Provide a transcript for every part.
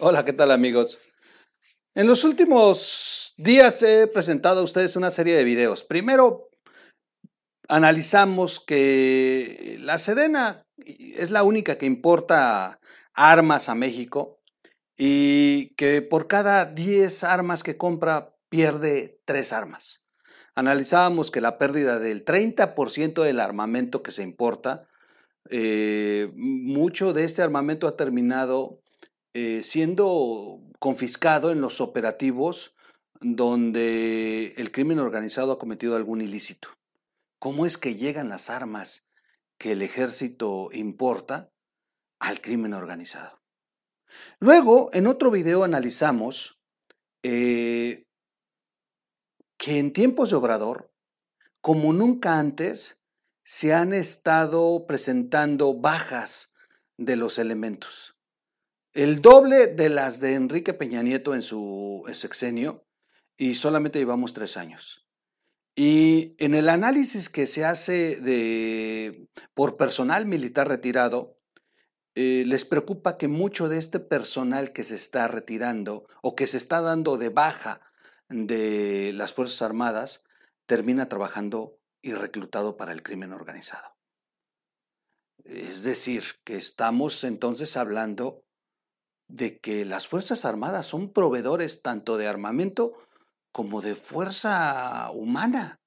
Hola, ¿qué tal amigos? En los últimos días he presentado a ustedes una serie de videos. Primero, analizamos que la Sedena es la única que importa armas a México y que por cada 10 armas que compra pierde 3 armas. Analizábamos que la pérdida del 30% del armamento que se importa, eh, mucho de este armamento ha terminado eh, siendo confiscado en los operativos donde el crimen organizado ha cometido algún ilícito. ¿Cómo es que llegan las armas que el ejército importa al crimen organizado? Luego, en otro video analizamos eh, que en tiempos de Obrador, como nunca antes, se han estado presentando bajas de los elementos el doble de las de Enrique Peña Nieto en su sexenio y solamente llevamos tres años. Y en el análisis que se hace de, por personal militar retirado, eh, les preocupa que mucho de este personal que se está retirando o que se está dando de baja de las Fuerzas Armadas termina trabajando y reclutado para el crimen organizado. Es decir, que estamos entonces hablando de que las Fuerzas Armadas son proveedores tanto de armamento como de fuerza humana.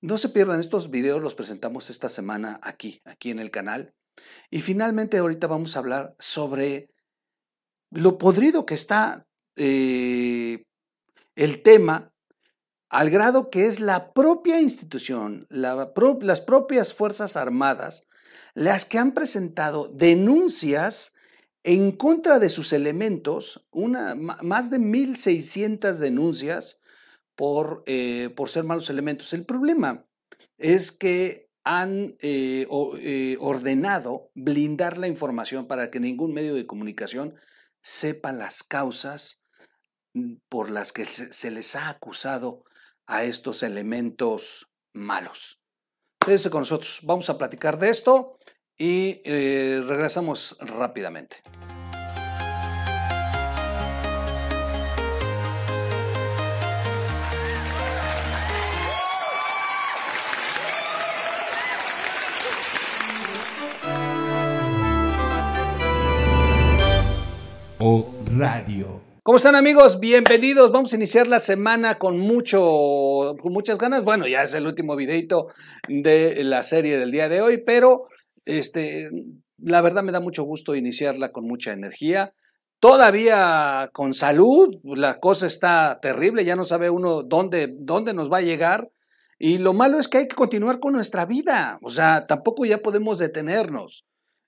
No se pierdan estos videos, los presentamos esta semana aquí, aquí en el canal. Y finalmente ahorita vamos a hablar sobre lo podrido que está eh, el tema al grado que es la propia institución, las propias Fuerzas Armadas, las que han presentado denuncias en contra de sus elementos, una, más de 1.600 denuncias por, eh, por ser malos elementos. El problema es que han eh, eh, ordenado blindar la información para que ningún medio de comunicación sepa las causas mm, por las que se, les ha acusado a estos elementos malos. Quédense con nosotros, vamos a platicar de esto y eh, regresamos rápidamente. O Radio. ¿Cómo están amigos? Bienvenidos. Vamos a iniciar la semana con mucho, con muchas ganas. Bueno, ya es el último videito de la serie del día de hoy, pero este, la verdad me da mucho gusto iniciarla con mucha energía. Todavía con salud, la cosa está terrible, ya no sabe uno dónde, dónde nos va a llegar. Y lo malo es que hay que continuar con nuestra vida, o sea, tampoco ya podemos detenernos.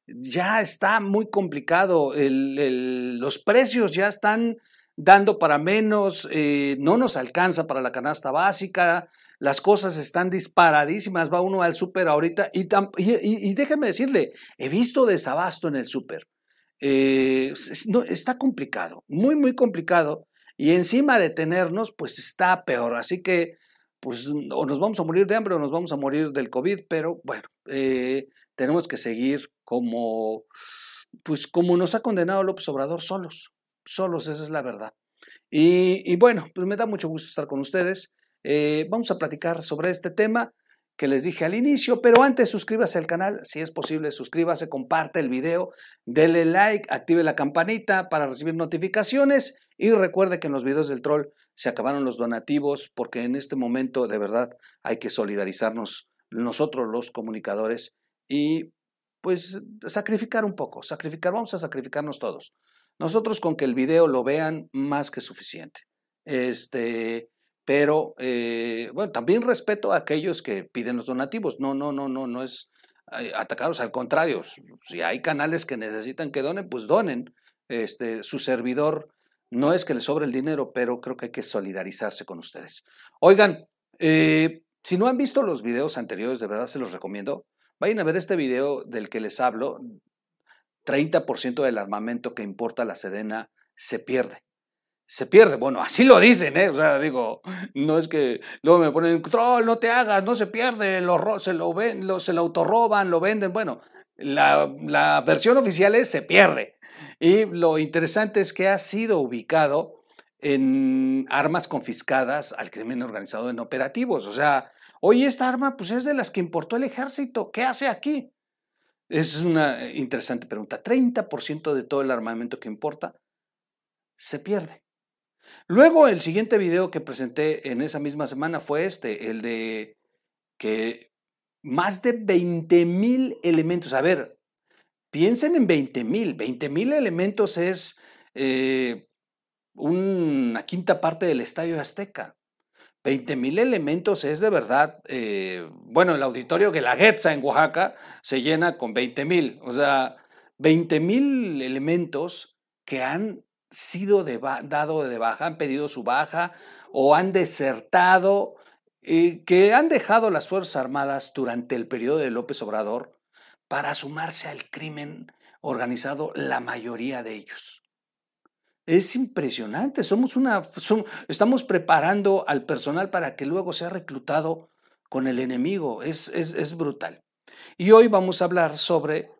Ya está muy complicado, los precios ya están dando para menos, eh, no nos alcanza para la canasta básica, las cosas están disparadísimas, va uno al súper ahorita y, y, déjeme decirle, he visto desabasto en el súper. Eh, no, está complicado, muy, muy complicado. Y encima de tenernos, pues está peor. Así que, pues, o nos vamos a morir de hambre o nos vamos a morir del COVID, pero bueno, eh, tenemos que seguir como, pues, como nos ha condenado López Obrador, solos, solos, esa es la verdad. Y, y bueno, pues me da mucho gusto estar con ustedes. Eh, vamos a platicar sobre este tema que les dije al inicio, pero antes suscríbase al canal, si es posible, suscríbase, comparte el video, dele like, active la campanita para recibir notificaciones y recuerde que en los videos del troll se acabaron los donativos porque en este momento de verdad hay que solidarizarnos nosotros los comunicadores y pues sacrificar un poco, sacrificar, vamos a sacrificarnos todos. Nosotros con que el video lo vean más que suficiente. Este, pero eh, bueno, también respeto a aquellos que piden los donativos. No, no, no, no, no es eh, atacarlos, al contrario, si hay canales que necesitan que donen, pues donen. Este, su servidor no es que le sobre el dinero, pero creo que hay que solidarizarse con ustedes. Oigan, eh, si no han visto los videos anteriores, de verdad se los recomiendo. Vayan a ver este video del que les hablo. 30% del armamento que importa la Sedena se pierde se pierde. Bueno, así lo dicen, ¿eh? O sea, digo, no es que luego me ponen, troll, no te hagas, no se pierde, lo, se, lo, se lo autorroban, lo venden. Bueno, la, versión oficial es se pierde. Y lo interesante es que ha sido ubicado en armas confiscadas al crimen organizado en operativos. O sea, hoy esta arma pues es de las que importó el ejército. ¿Qué hace aquí? Es una interesante pregunta. 30% de todo el armamento que importa se pierde. Luego, el siguiente video que presenté en esa misma semana fue este, el de que más de 20 mil elementos. A ver, piensen en 20 mil. 20 mil elementos es eh, una quinta parte del Estadio Azteca. 20 mil elementos es de verdad, eh, bueno, el auditorio Guelaguetza en Oaxaca se llena con 20 mil, o sea, 20 mil elementos que han sido dado de baja, han pedido su baja o han desertado, eh, que han dejado las Fuerzas Armadas durante el periodo de López Obrador para sumarse al crimen organizado, la mayoría de ellos. Es impresionante, somos una, estamos preparando al personal para que luego sea reclutado con el enemigo, es, es brutal. Y hoy vamos a hablar sobre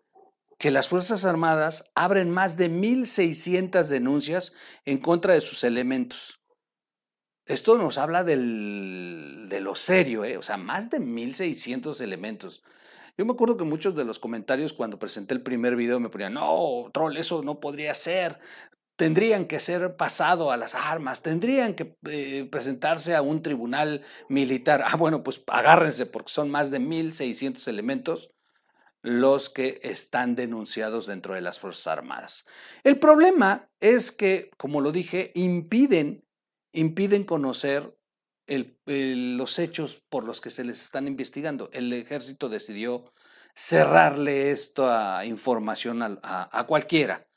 que las Fuerzas Armadas abren más de 1.600 denuncias en contra de sus elementos. Esto nos habla del, de lo serio, ¿eh? o sea, más de 1.600 elementos. Yo me acuerdo que muchos de los comentarios cuando presenté el primer video me ponían, no, troll, eso no podría ser, tendrían que ser pasado a las armas, tendrían que eh, presentarse a un tribunal militar. Ah, bueno, pues agárrense porque son más de 1.600 elementos los que están denunciados dentro de las Fuerzas Armadas. El problema es que, como lo dije, impiden, impiden conocer los hechos por los que se les están investigando. El ejército decidió cerrarle esta información a cualquiera.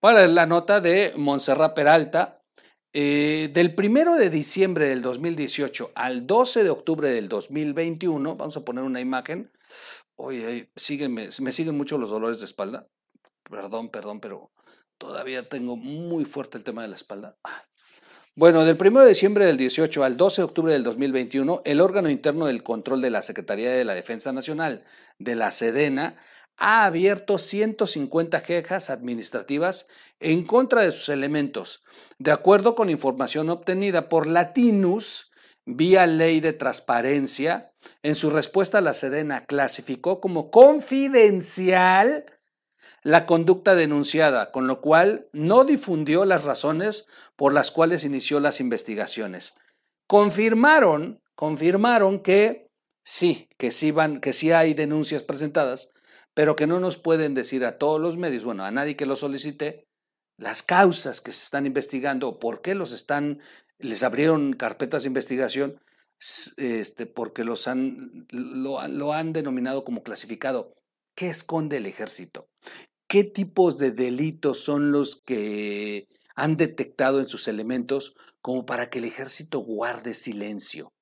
Voy a leer la nota de Montserrat Peralta. Eh, del primero de diciembre del 2018 al 12 de octubre del 2021, vamos a poner una imagen. Oye, me siguen mucho los dolores de espalda. Perdón, perdón, pero todavía tengo muy fuerte el tema de la espalda. Bueno, del 1 de diciembre del 18 al 12 de octubre del 2021, el órgano interno del control de la Secretaría de la Defensa Nacional de la Sedena ha abierto 150 quejas administrativas en contra de sus elementos, de acuerdo con información obtenida por Latinus vía ley de transparencia. En su respuesta, la Sedena clasificó como confidencial la conducta denunciada, con lo cual no difundió las razones por las cuales inició las investigaciones. Confirmaron, confirmaron que sí, que sí van, que sí hay denuncias presentadas, pero que no nos pueden decir a todos los medios, bueno, a nadie que lo solicite, las causas que se están investigando por qué los están, les abrieron carpetas de investigación, este, porque los han, lo, lo han denominado como clasificado. ¿Qué esconde el ejército? ¿Qué tipos de delitos son los que han detectado en sus elementos como para que el ejército guarde silencio?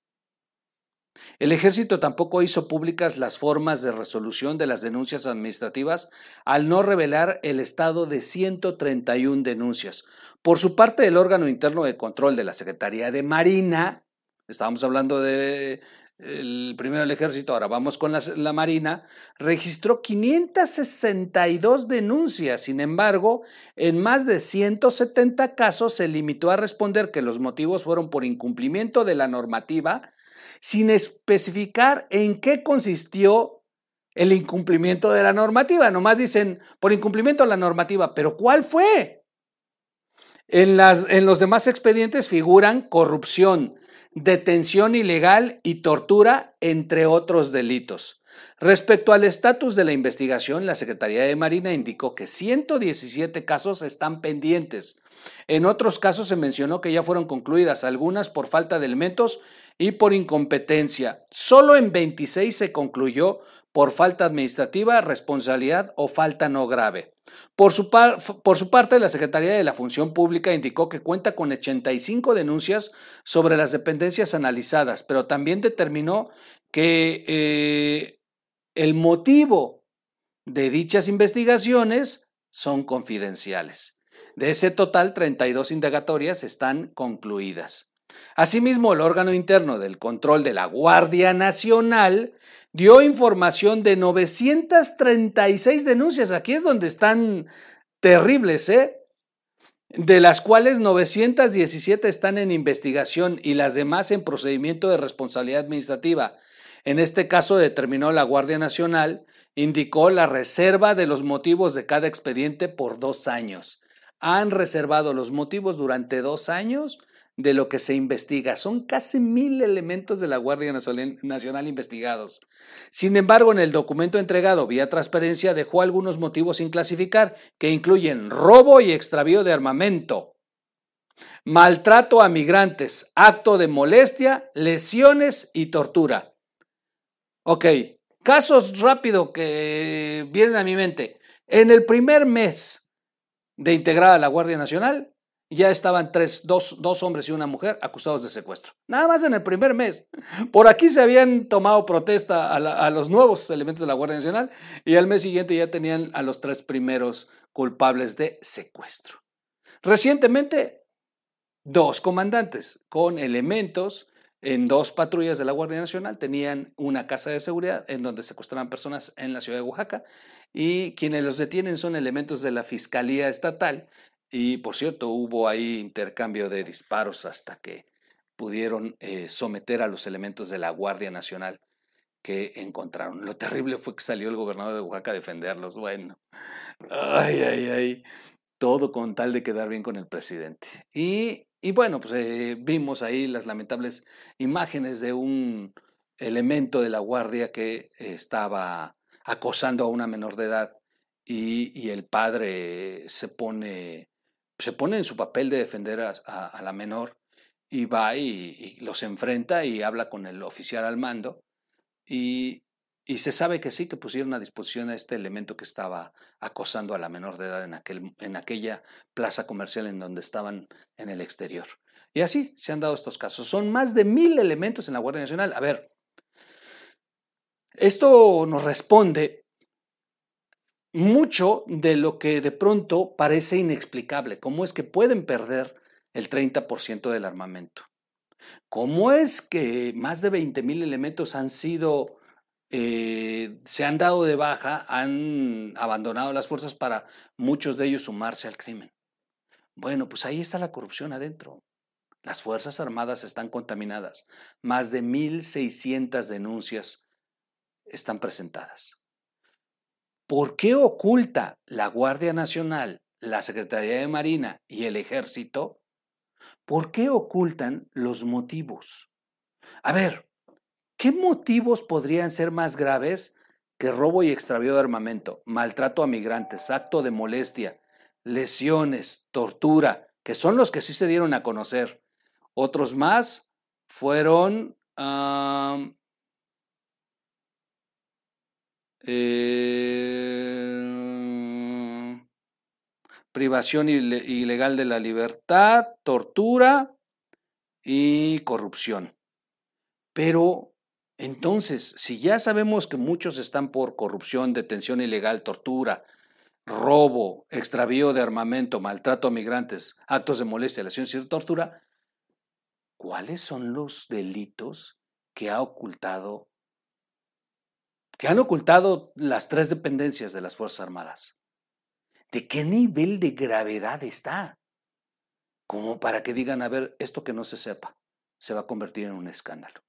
El ejército tampoco hizo públicas las formas de resolución de las denuncias administrativas al no revelar el estado de 131 denuncias. Por su parte, el órgano interno de control de la Secretaría de Marina, estábamos hablando de primero el ejército, ahora vamos con la, la, Marina, registró 562 denuncias. Sin embargo, en más de 170 casos se limitó a responder que los motivos fueron por incumplimiento de la normativa sin especificar en qué consistió el incumplimiento de la normativa. Nomás dicen por incumplimiento de la normativa, pero ¿cuál fue? En, las, en los demás expedientes figuran corrupción, detención ilegal y tortura, entre otros delitos. Respecto al estatus de la investigación, la Secretaría de Marina indicó que 117 casos están pendientes. En otros casos se mencionó que ya fueron concluidas, algunas por falta de elementos y por incompetencia. Solo en 26 se concluyó por falta administrativa, responsabilidad o falta no grave. Por su, por su, parte, la Secretaría de la Función Pública indicó que cuenta con 85 denuncias sobre las dependencias analizadas, pero también determinó que eh, el motivo de dichas investigaciones son confidenciales. De ese total, 32 indagatorias están concluidas. Asimismo, el órgano interno del control de la Guardia Nacional dio información de 936 denuncias. Aquí es donde están terribles, ¿eh? De las cuales 917 están en investigación y las demás en procedimiento de responsabilidad administrativa. En este caso determinó la Guardia Nacional, indicó la reserva de los motivos de cada expediente por dos años. Han reservado los motivos durante dos años de lo que se investiga. Son casi mil elementos de la Guardia Nacional investigados. Sin embargo, en el documento entregado vía transparencia dejó algunos motivos sin clasificar, que incluyen robo y extravío de armamento, maltrato a migrantes, acto de molestia, lesiones y tortura. Ok, casos rápido que vienen a mi mente. En el primer mes de integrada la Guardia Nacional, ya estaban tres, dos, dos, hombres y una mujer acusados de secuestro. Nada más en el primer mes. Por aquí se habían tomado protesta a, los nuevos elementos de la Guardia Nacional y al mes siguiente ya tenían a los tres primeros culpables de secuestro. Recientemente, dos comandantes con elementos en dos patrullas de la Guardia Nacional tenían una casa de seguridad en donde secuestraban personas en la ciudad de Oaxaca y quienes los detienen son elementos de la Fiscalía Estatal y por cierto, hubo ahí intercambio de disparos hasta que pudieron eh, someter a los elementos de la Guardia Nacional que encontraron. Lo terrible fue que salió el gobernador de Oaxaca a defenderlos. Bueno, ay, ay, ay, todo con tal de quedar bien con el presidente. Y, y bueno, pues eh, vimos ahí las lamentables imágenes de un elemento de la Guardia que estaba acosando a una menor de edad y, y el padre se pone se pone en su papel de defender a, la menor y va y, los enfrenta y habla con el oficial al mando y, se sabe que sí, que pusieron a disposición a este elemento que estaba acosando a la menor de edad en, aquel, en aquella plaza comercial en donde estaban en el exterior. Y así se han dado estos casos. Son más de mil elementos en la Guardia Nacional. A ver, esto nos responde mucho de lo que de pronto parece inexplicable. ¿Cómo es que pueden perder el 30% del armamento? ¿Cómo es que más de 20 mil elementos han sido, eh, se han dado de baja, han abandonado las fuerzas para muchos de ellos sumarse al crimen? Bueno, pues ahí está la corrupción adentro. Las Fuerzas Armadas están contaminadas. Más de 1.600 denuncias están presentadas. ¿Por qué oculta la Guardia Nacional, la Secretaría de Marina y el Ejército? ¿Por qué ocultan los motivos? A ver, ¿qué motivos podrían ser más graves que robo y extravío de armamento, maltrato a migrantes, acto de molestia, lesiones, tortura, que son los que sí se dieron a conocer? Otros más fueron eh, privación ilegal de la libertad, tortura y corrupción. Pero entonces, si ya sabemos que muchos están por corrupción, detención ilegal, tortura, robo, extravío de armamento, maltrato a migrantes, actos de molestia, lesiones y tortura, ¿cuáles son los delitos que ha ocultado que han ocultado las tres dependencias de las Fuerzas Armadas. ¿De qué nivel de gravedad está? Como para que digan, a ver, esto que no se sepa, se va a convertir en un escándalo.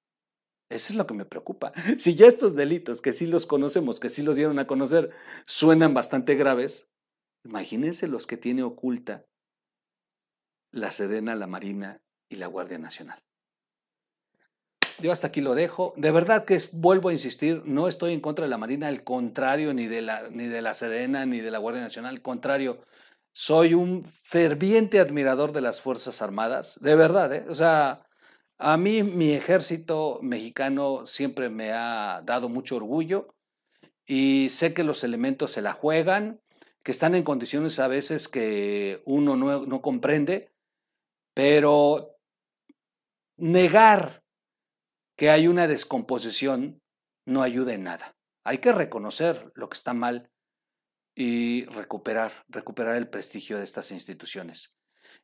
Eso es lo que me preocupa. Si ya estos delitos, que sí los conocemos, que sí los dieron a conocer, suenan bastante graves, imagínense los que tiene oculta la Sedena, la Marina y la Guardia Nacional. Yo hasta aquí lo dejo. De verdad que vuelvo a insistir, no estoy en contra de la Marina, al contrario, ni de la, ni de la Sedena, ni de la Guardia Nacional, al contrario, soy un ferviente admirador de las Fuerzas Armadas, de verdad, ¿eh? o sea, a mí mi ejército mexicano siempre me ha dado mucho orgullo y sé que los elementos se la juegan, que están en condiciones a veces que uno no, no comprende, pero negar que hay una descomposición no ayuda en nada. Hay que reconocer lo que está mal y recuperar, recuperar el prestigio de estas instituciones.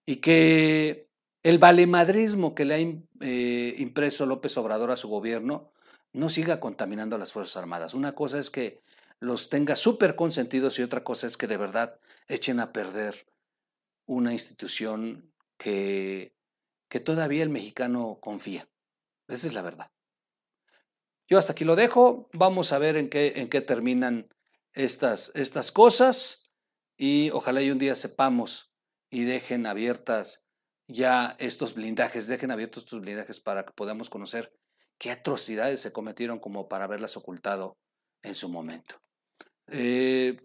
Y que el valemadrismo que le ha eh, impreso López Obrador a su gobierno no siga contaminando a las Fuerzas Armadas. Una cosa es que los tenga súper consentidos y otra cosa es que de verdad echen a perder una institución que, que todavía el mexicano confía. Esa es la verdad. Yo hasta aquí lo dejo. Vamos a ver en qué, en qué terminan estas, estas cosas y ojalá y un día sepamos y dejen abiertas ya estos blindajes, dejen abiertos estos blindajes para que podamos conocer qué atrocidades se cometieron como para haberlas ocultado en su momento. Eh,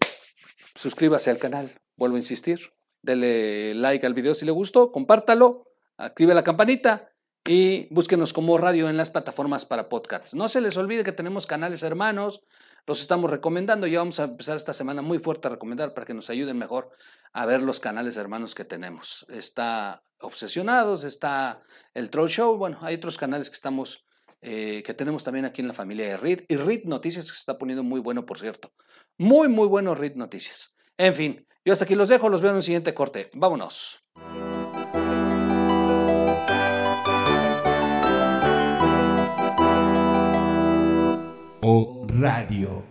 suscríbase al canal, vuelvo a insistir, dele like al video si le gustó, compártalo, active la campanita y búsquenos como radio en las plataformas para podcasts. No se les olvide que tenemos canales hermanos, los estamos recomendando. Ya vamos a empezar esta semana muy fuerte a recomendar para que nos ayuden mejor a ver los canales hermanos que tenemos. Está Obsesionados, está el Troll Show, bueno, hay otros canales que estamos, eh, que tenemos también aquí en la familia de RID. Y RID Noticias que se está poniendo muy bueno, por cierto. Muy, muy bueno RID Noticias. En fin, yo hasta aquí los dejo, los veo en un siguiente corte. Vámonos. Radio.